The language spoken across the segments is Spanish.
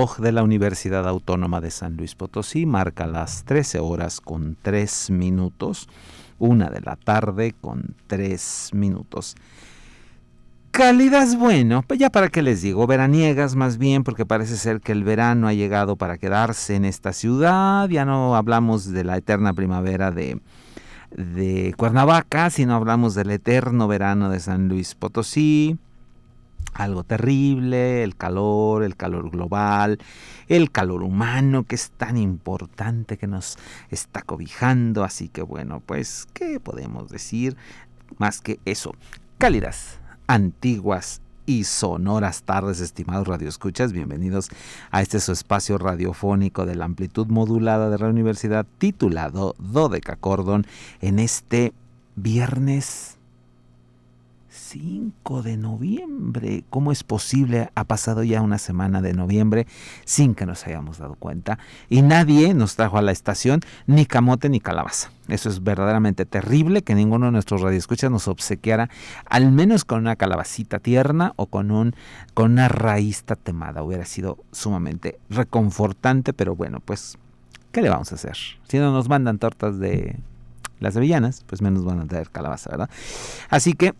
De la Universidad Autónoma de San Luis Potosí. Marca las 13 horas con 3 minutos, una de la tarde con 3 minutos. Cálidas, bueno, pues ya para qué les digo, veraniegas más bien, porque parece ser que el verano ha llegado para quedarse en esta ciudad, ya no hablamos de la eterna primavera de, de Cuernavaca, sino hablamos del eterno verano de San Luis Potosí, algo terrible, el calor, el calor global, el calor humano que es tan importante que nos está cobijando. Así que bueno, pues, ¿qué podemos decir más que eso? Cálidas, antiguas y sonoras tardes, estimados radioescuchas. Bienvenidos a este su espacio radiofónico de la amplitud modulada de la universidad titulado Dodeca Cordon en este viernes 5 de noviembre. ¿Cómo es posible? Ha pasado ya una semana de noviembre sin que nos hayamos dado cuenta. Y nadie nos trajo a la estación ni camote ni calabaza. Eso es verdaderamente terrible que ninguno de nuestros radioescuchas nos obsequiara al menos con una calabacita tierna o con, un, con una raíz tatemada. Hubiera sido sumamente reconfortante, pero bueno, pues, ¿qué le vamos a hacer? Si no nos mandan tortas de las sevillanas, pues menos van a traer calabaza, ¿verdad? Así que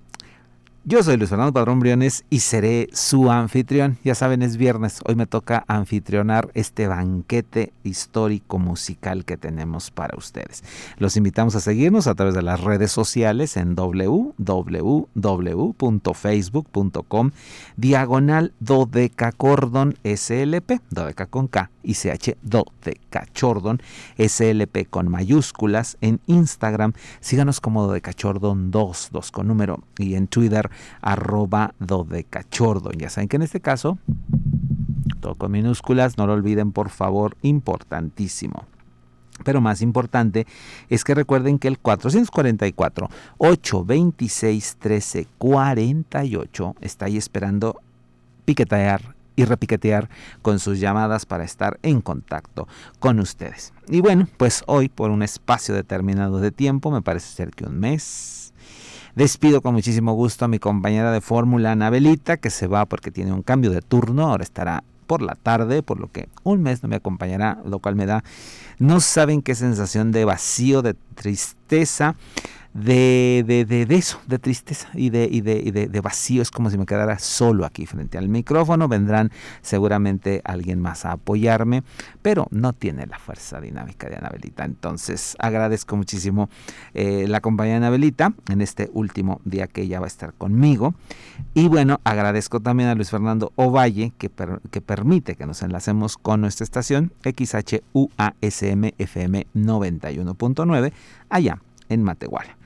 yo soy Luis Fernando Padrón Briones y seré su anfitrión. Ya saben, es viernes. Hoy me toca anfitrionar este banquete histórico musical que tenemos para ustedes. Los invitamos a seguirnos a través de las redes sociales en www.facebook.com diagonal dodecacordon slp, dodeca con K y CH dodecachordon slp con mayúsculas en Instagram. Síganos como dodecachordon 2, 2 con número y en Twitter arroba dodecachordo. Ya saben que en este caso, todo con minúsculas, no lo olviden por favor, importantísimo. Pero más importante es que recuerden que el 444 826 1348 está ahí esperando piquetear y repiquetear con sus llamadas para estar en contacto con ustedes. Y bueno, pues hoy por un espacio determinado de tiempo, me parece ser que un mes, Despido con muchísimo gusto a mi compañera de fórmula, Anabelita, que se va porque tiene un cambio de turno, ahora estará por la tarde, por lo que un mes no me acompañará, lo cual me da, no saben qué sensación de vacío, de tristeza de, de, de, eso, de tristeza y, de, y, de, de, vacío. Es como si me quedara solo aquí frente al micrófono. Vendrán seguramente alguien más a apoyarme, pero no tiene la fuerza dinámica de Anabelita. Entonces agradezco muchísimo eh, la compañía de Anabelita en este último día que ella va a estar conmigo. Y bueno, agradezco también a Luis Fernando Ovalle que, que permite que nos enlacemos con nuestra estación XHUASM FM 91.9 allá en Matehuala.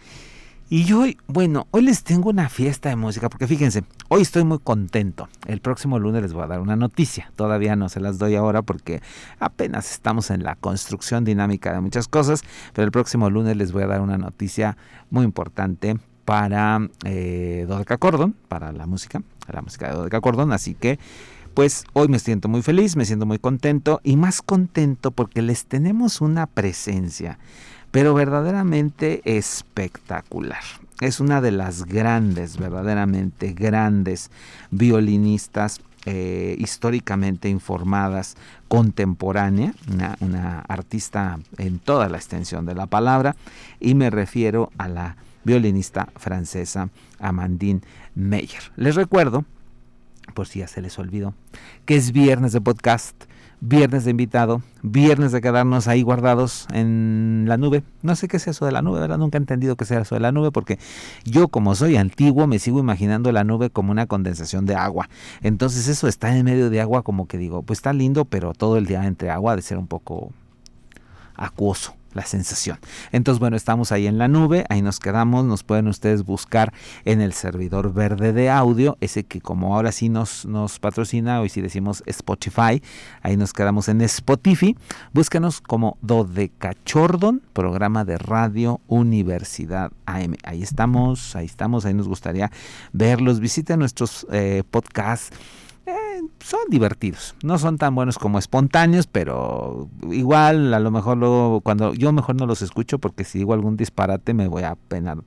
Y hoy, bueno, hoy les tengo una fiesta de música, porque fíjense, hoy estoy muy contento. El próximo lunes les voy a dar una noticia. Todavía no se las doy ahora porque apenas estamos en la construcción dinámica de muchas cosas, pero el próximo lunes les voy a dar una noticia muy importante para eh, Dodeca Cordon, para la música, la música de Dodeca Cordon, así que pues hoy me siento muy feliz, me siento muy contento y más contento porque les tenemos una presencia pero verdaderamente espectacular. Es una de las grandes, verdaderamente grandes violinistas eh, históricamente informadas, contemporánea, una, artista en toda la extensión de la palabra, y me refiero a la violinista francesa Amandine Meyer. Les recuerdo, por si ya se les olvidó, que es viernes de podcast viernes de invitado, viernes de quedarnos ahí guardados en la nube. No sé qué es eso de la nube, ¿verdad? Nunca he entendido qué sea eso de la nube porque yo como soy antiguo me sigo imaginando la nube como una condensación de agua. Entonces eso está en medio de agua como que digo, pues está lindo, pero todo el día entre agua de ser un poco acuoso la sensación. Entonces, bueno, estamos ahí en la nube, ahí nos quedamos, nos pueden ustedes buscar en el servidor verde de audio, ese que como ahora sí nos, nos patrocina, hoy sí decimos Spotify, ahí nos quedamos en Spotify, búsquenos como Dodecachordon, programa de radio Universidad AM. Ahí estamos, ahí estamos, ahí nos gustaría verlos, visiten nuestros eh, podcasts eh, son divertidos. No son tan buenos como espontáneos, pero igual a lo mejor luego cuando yo mejor no los escucho porque si digo algún disparate me voy a penar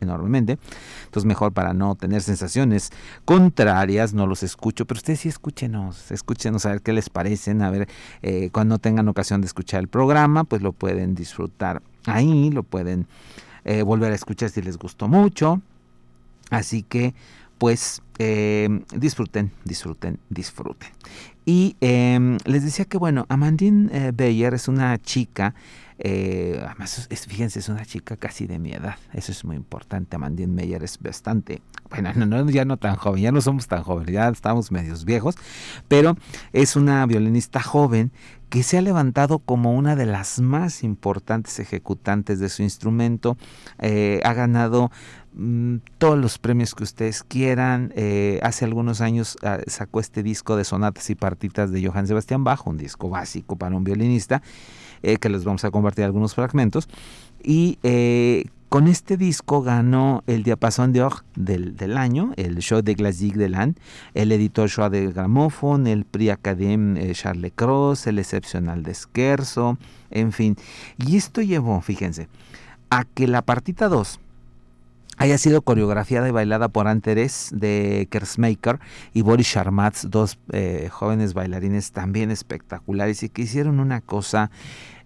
enormemente. Entonces mejor para no tener sensaciones contrarias no los escucho, pero ustedes sí escúchenos, escúchenos a ver qué les parecen, a ver eh, cuando tengan ocasión de escuchar el programa, pues lo pueden disfrutar ahí, lo pueden eh, volver a escuchar si les gustó mucho. Así que pues eh, disfruten, disfruten, disfruten. Y em, les decía que, bueno, Amandine eh, Beyer es una chica, eh, además, fíjense, es una chica casi de mi edad, eso es muy importante. Amandine Beyer es bastante, bueno, no, ya no tan joven, ya no somos tan jóvenes, ya estamos medios viejos, pero es una violinista joven que se ha levantado como una de las más importantes ejecutantes de su instrumento, ha ganado Mm, todos los premios que ustedes quieran. Eh, hace algunos años ah, sacó este disco de sonatas y partitas de Johann Sebastian Bach, un disco básico para un violinista, eh, que les vamos a compartir algunos fragmentos. Y eh, con este disco ganó el Diapason d'Or del, del año, el Show de Glazik del año, el editor Show de Gramophone, el Prix Academy Charles Cross, el Excepcional de Scherzo, en fin. Y esto llevó, fíjense, a que la partita 2 haya sido coreografiada y bailada por Anteres de Kersmaker y Boris Sharmatz, dos eh, jóvenes bailarines también espectaculares y que hicieron una cosa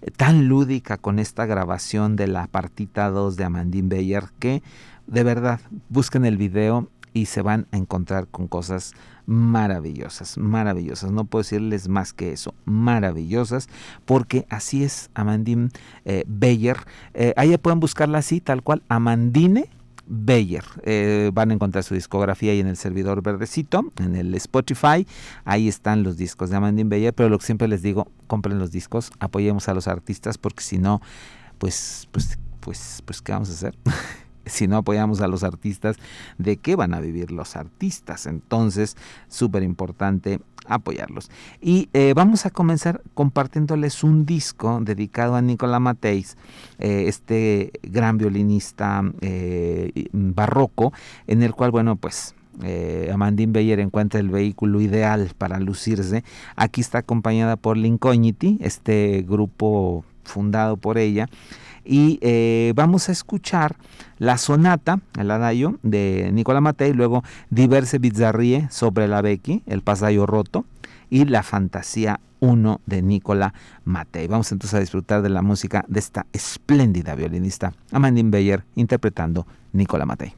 eh, tan lúdica con esta grabación de la partita 2 de Amandine Beyer que de verdad busquen el video y se van a encontrar con cosas maravillosas, maravillosas. No puedo decirles más que eso, maravillosas, porque así es Amandine eh, Beyer. ahí pueden buscarla así, tal cual, Amandine Beyer. Eh, van a encontrar su discografía ahí en el servidor verdecito, en el Spotify. Ahí están los discos de Amandine Beyer, pero lo que siempre les digo, compren los discos, apoyemos a los artistas, porque si no, pues, pues, pues, pues, ¿qué vamos a hacer? si no apoyamos a los artistas, ¿de qué van a vivir los artistas? Entonces, súper importante apoyarlos. Y eh, vamos a comenzar compartiéndoles un disco dedicado a Nicola Mateis, eh, este gran violinista eh, barroco, en el cual, bueno, pues Amandine Beyer encuentra el vehículo ideal para lucirse. Aquí está acompañada por Lincogniti, este grupo fundado por ella. Y vamos a escuchar la sonata, el adagio de Nicola Matei, luego Diverse Bizzarrie sobre la Becky, el pasayo roto, y la fantasía 1 de Nicola Matei. Vamos entonces a disfrutar de la música de esta espléndida violinista, Amandine Beyer, interpretando Nicola Matei.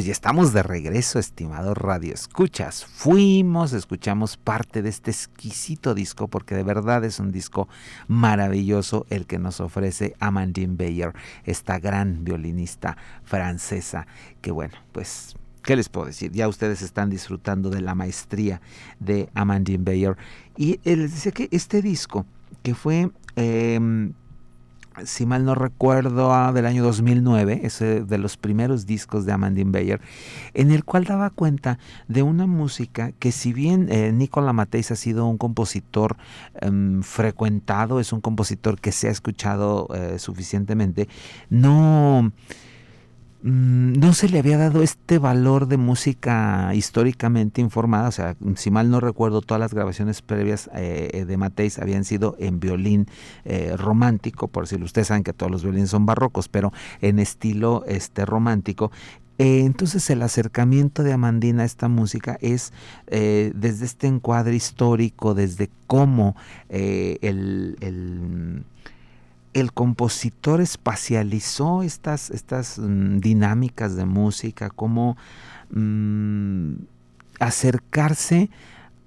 Pues ya estamos de regreso, estimado Radio Escuchas. Fuimos, escuchamos parte de este exquisito disco, porque de verdad es un disco maravilloso el que nos ofrece Amandine Bayer, esta gran violinista francesa, que bueno, pues ¿Qué les puedo decir? Ya ustedes están disfrutando de la maestría de Amandine Bayer. Y les decía que este disco, que fue em, si mal no recuerdo, ah, del año 2009, es de los primeros discos de Amandine Bayer, en el cual daba cuenta de una música que si bien eh, Nicola Mateis ha sido un compositor em, frecuentado, es un compositor que se ha escuchado eh, suficientemente, no no se le había dado este valor de música históricamente informada, o sea, si mal no recuerdo, todas las grabaciones previas eh, de Mateis habían sido en violín eh, romántico, por si ustedes saben que todos los violines son barrocos, pero en estilo este romántico. Eh, entonces el acercamiento de Amandina a esta música es desde este encuadre histórico, desde cómo el compositor espacializó estas, estas mm, dinámicas de música, cómo mm, acercarse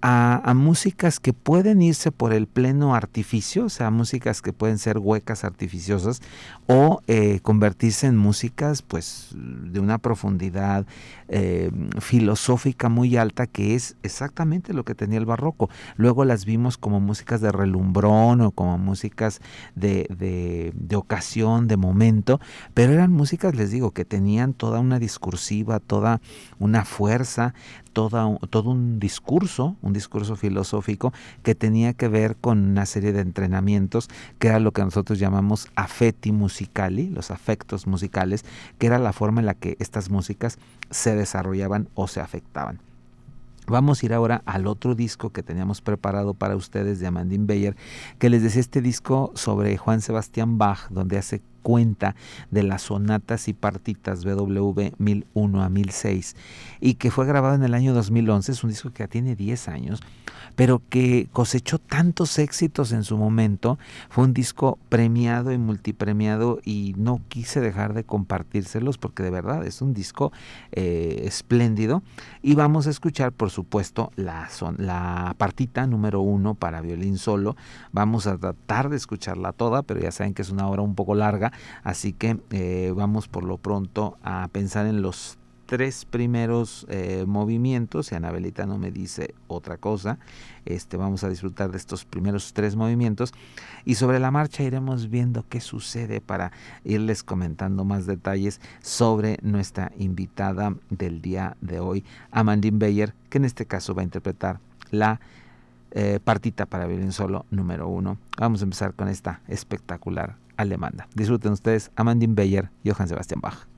a, músicas que pueden irse por el pleno artificio, o sea, músicas que pueden ser huecas artificiosas, o eh, convertirse en músicas pues de una profundidad eh, filosófica muy alta que es exactamente lo que tenía el barroco. Luego las vimos como músicas de relumbrón o como músicas de, de, de ocasión, de momento, pero eran músicas, les digo, que tenían toda una discursiva, toda una fuerza, todo un discurso, un discurso filosófico que tenía que ver con una serie de entrenamientos que era lo que nosotros llamamos affetti musicali, los afectos musicales, que era la forma en la que estas músicas se desarrollaban o se afectaban. Vamos a ir ahora al otro disco que teníamos preparado para ustedes de Amandine Bayer, que les decía este disco sobre Juan Sebastián Bach, donde hace cuenta de las sonatas y partitas BW 1001 a 1006 y que fue grabado en el año 2011, es un disco que ya tiene 10 años, pero que cosechó tantos éxitos en su momento, fue un disco premiado y multipremiado y no quise dejar de compartírselos porque de verdad es un disco eh, espléndido y vamos a escuchar por supuesto la, son, la partita número uno para violín solo, vamos a tratar de escucharla toda, pero ya saben que es una obra un poco larga, Así que eh, vamos por lo pronto a pensar en los tres primeros eh, movimientos, si Anabelita no me dice otra cosa, este, vamos a disfrutar de estos primeros tres movimientos y sobre la marcha iremos viendo qué sucede para irles comentando más detalles sobre nuestra invitada del día de hoy, Amandine Bayer, que en este caso va a interpretar la eh, partita para violín solo número uno. Vamos a empezar con esta espectacular alemana. Disfruten ustedes Amandine Bayer, Johann Sebastian Bach.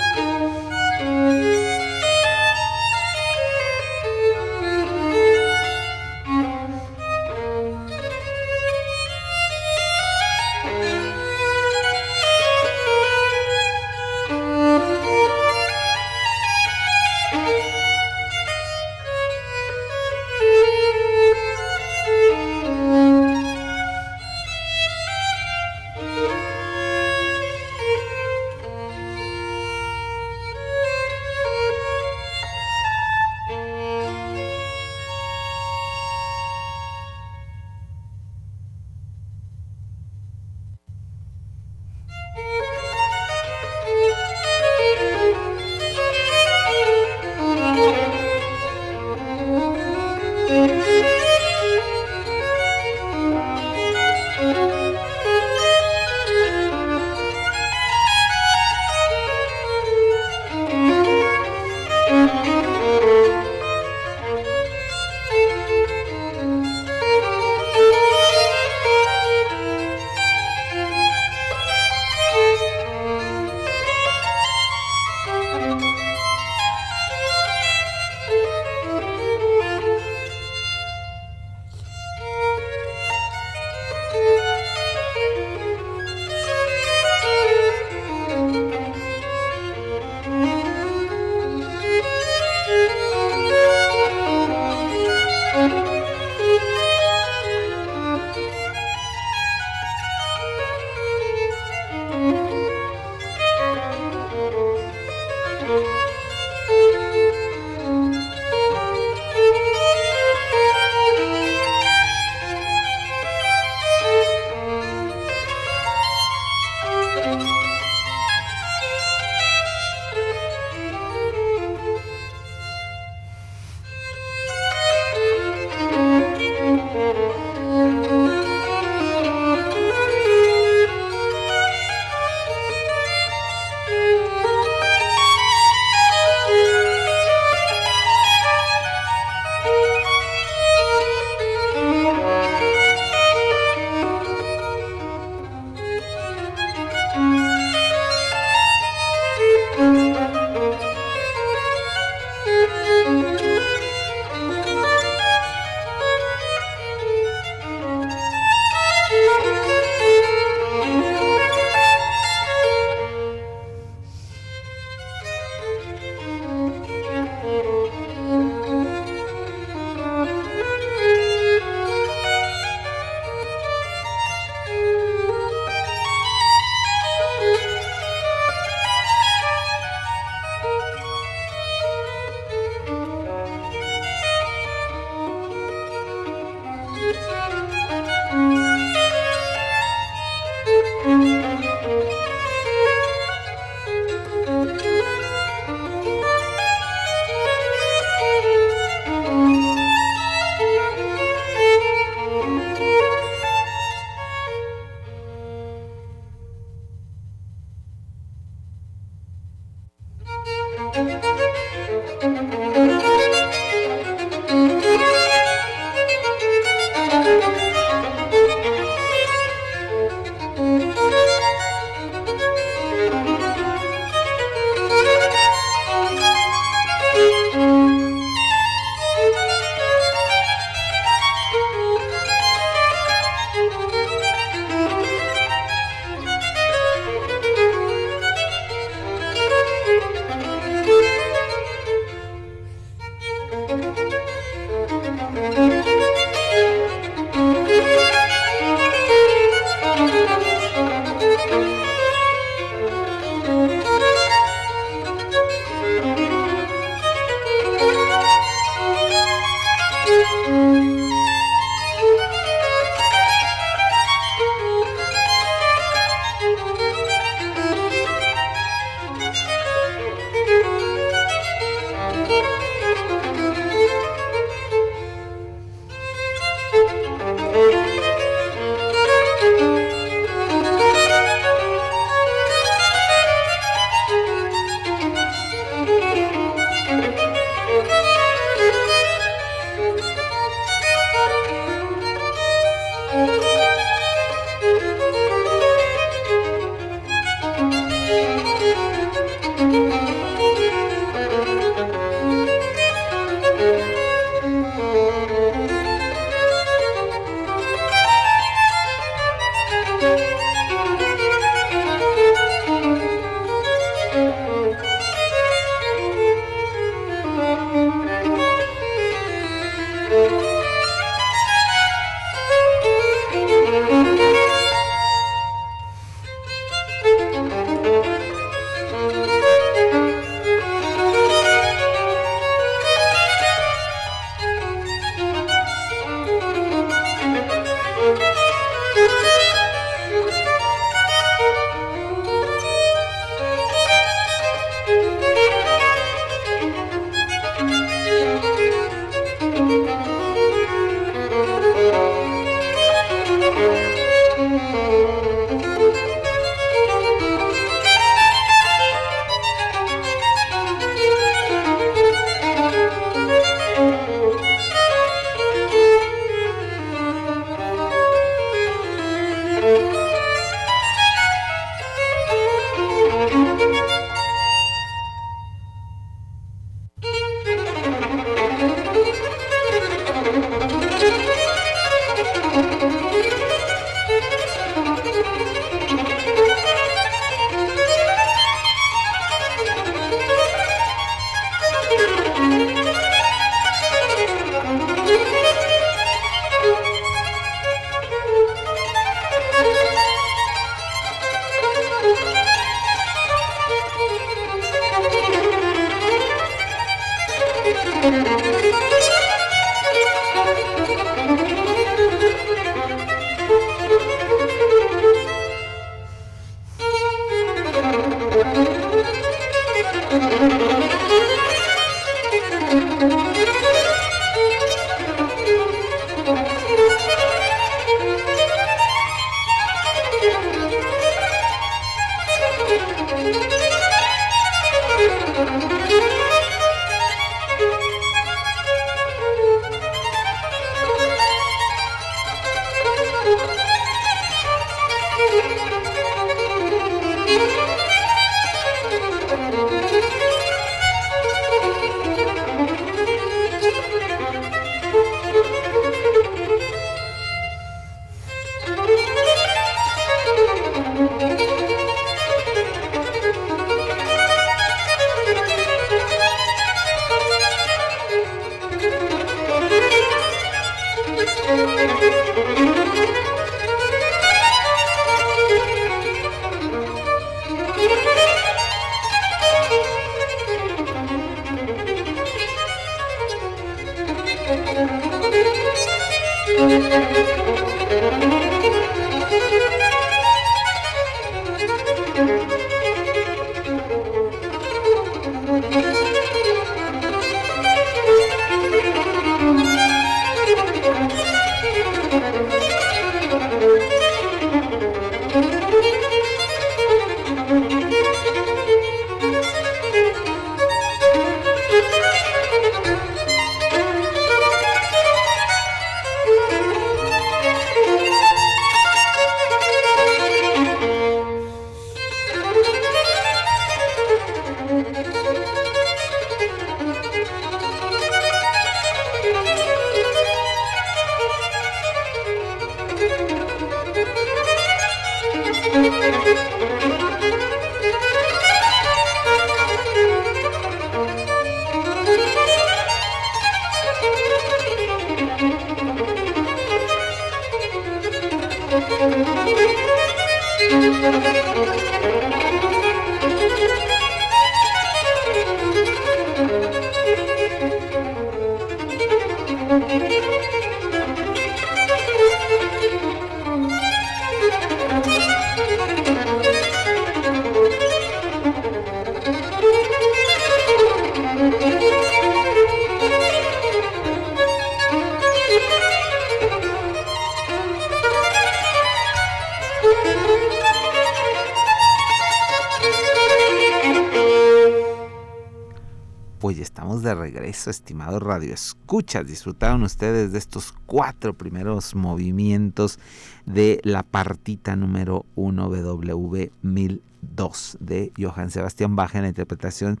Estimado Radio Escuchas. Disfrutaron ustedes de estos cuatro primeros movimientos de la partita número 1 WV 1002 de Johann Sebastian Bach en la interpretación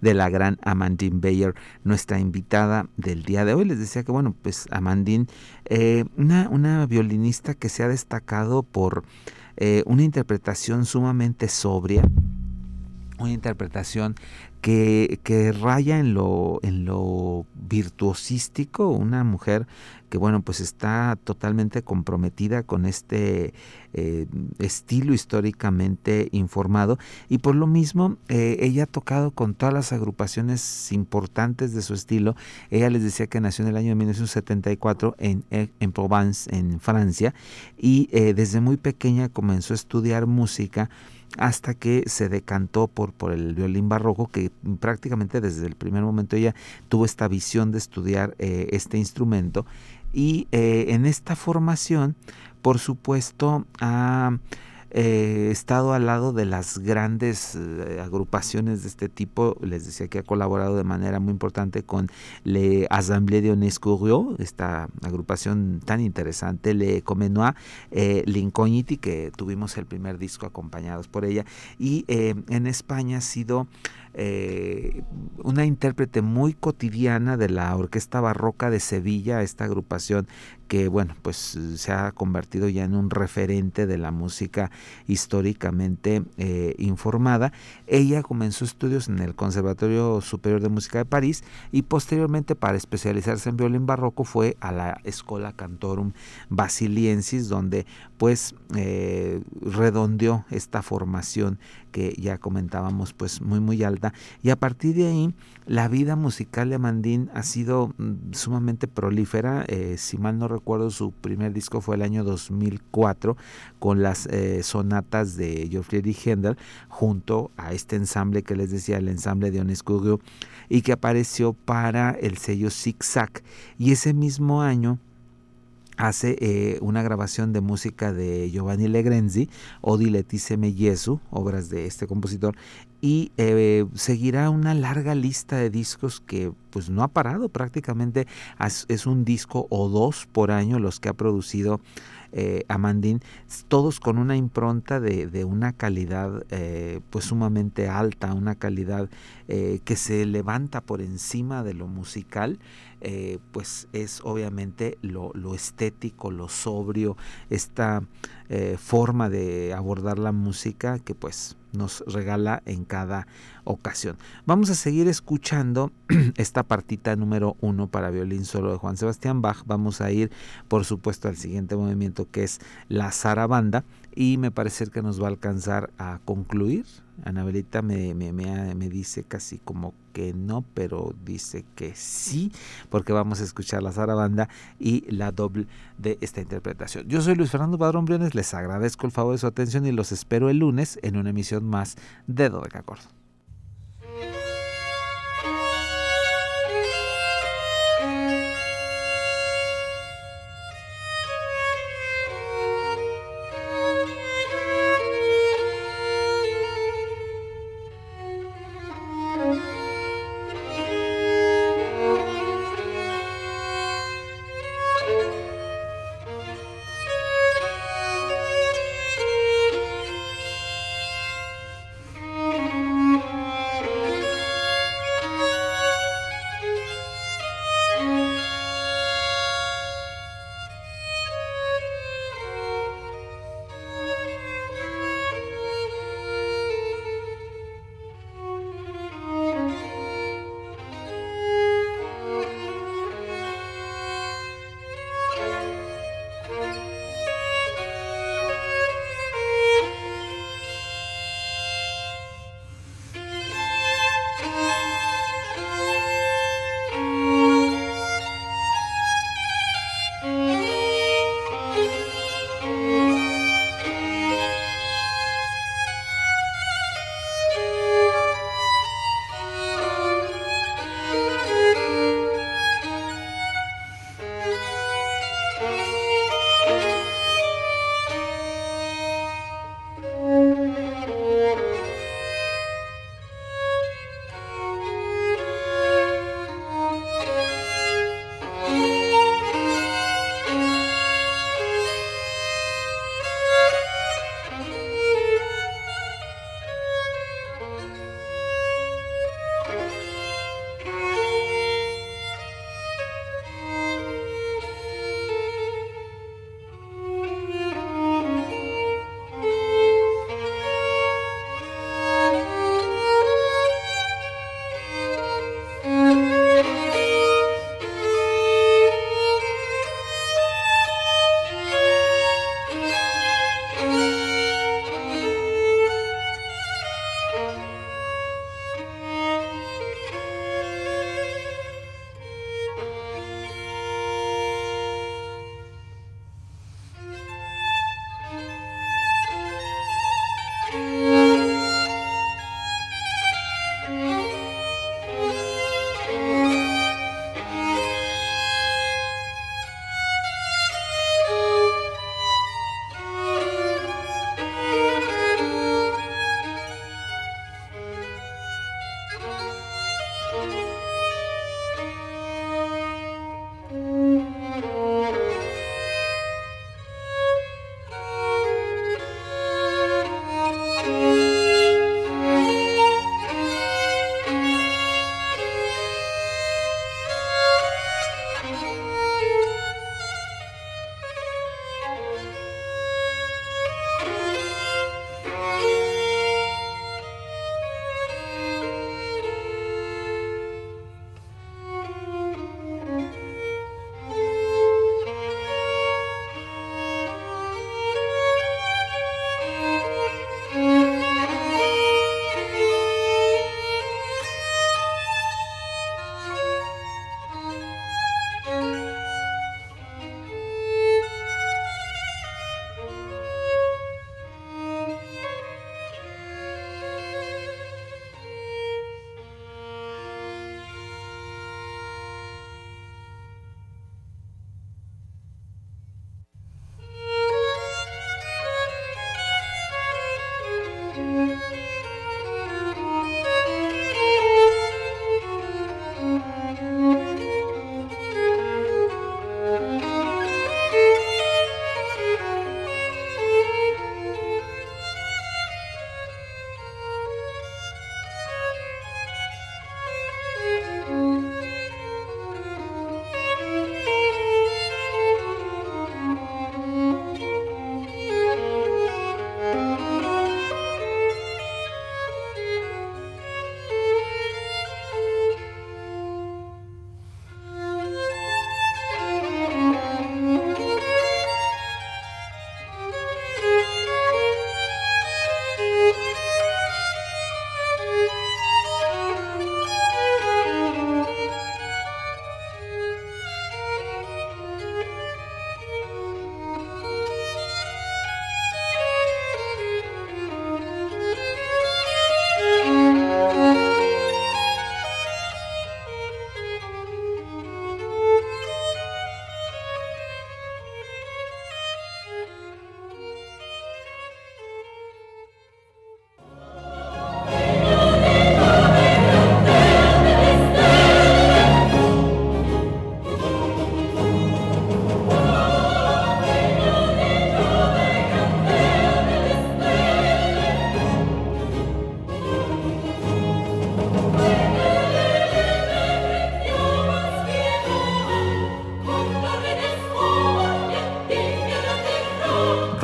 de la gran Amandine Bayer, nuestra invitada del día de hoy. Les decía que, bueno, pues Amandine, eh, una, una violinista que se ha destacado por eh, una interpretación sumamente sobria, una interpretación que, raya en lo, en lo virtuosístico, una mujer que bueno, pues está totalmente comprometida con este eh, estilo históricamente informado y por lo mismo eh, ella ha tocado con todas las agrupaciones importantes de su estilo. Ella les decía que nació en el año 1974 en, en Provence, en Francia, y eh, desde muy pequeña comenzó a estudiar música hasta que se decantó por, por el violín barroco, que prácticamente desde el primer momento ella tuvo esta visión de estudiar eh, este instrumento. Y eh, en esta formación, por supuesto, ha eh, estado al lado de las grandes eh, agrupaciones de este tipo. Les decía que ha colaborado de manera muy importante con Le Assemblée de Onescurio, esta agrupación tan interesante, Le Comenois, eh, que tuvimos el primer disco acompañados por ella. Y eh, en España ha sido eh, una intérprete muy cotidiana de la Orquesta Barroca de Sevilla, esta agrupación que bueno, pues se ha convertido ya en un referente de la música históricamente eh, informada. Ella comenzó estudios en el Conservatorio Superior de Música de París y posteriormente para especializarse en violín barroco fue a la Escola Cantorum Basiliensis, donde pues eh, redondeó esta formación que ya comentábamos pues muy muy alta. Y a partir de ahí la vida musical de Amandín ha sido mm, sumamente prolífera eh, si mal no recuerdo su primer disco fue el año 2004 con las eh, sonatas de Geoffrey Händel junto a este ensamble que les decía el ensamble de Onescurio y que apareció para el sello Zig Zag. Y ese mismo año hace eh, una grabación de música de Giovanni Legrenzi, Letizeme Jesu, obras de este compositor, y eh, seguirá una larga lista de discos que pues no ha parado prácticamente. Es un disco o dos por año los que ha producido eh, Amandín, todos con una impronta de, una calidad eh, pues sumamente alta, una calidad eh, que se levanta por encima de lo musical, pues es obviamente lo, lo, estético, lo sobrio, esta forma de abordar la música que pues nos regala en cada ocasión. Vamos a seguir escuchando esta partita número uno para violín solo de Juan Sebastián Bach. Vamos a ir, por supuesto, al siguiente movimiento que es la zarabanda y me parece que nos va a alcanzar a concluir. Anabelita me, me, me, dice casi como que no, pero dice que sí, porque vamos a escuchar la zarabanda y la doble de esta interpretación. Yo soy Luis Fernando Padrón Briones, les agradezco el favor de su atención y los espero el lunes en una emisión más de Dodeca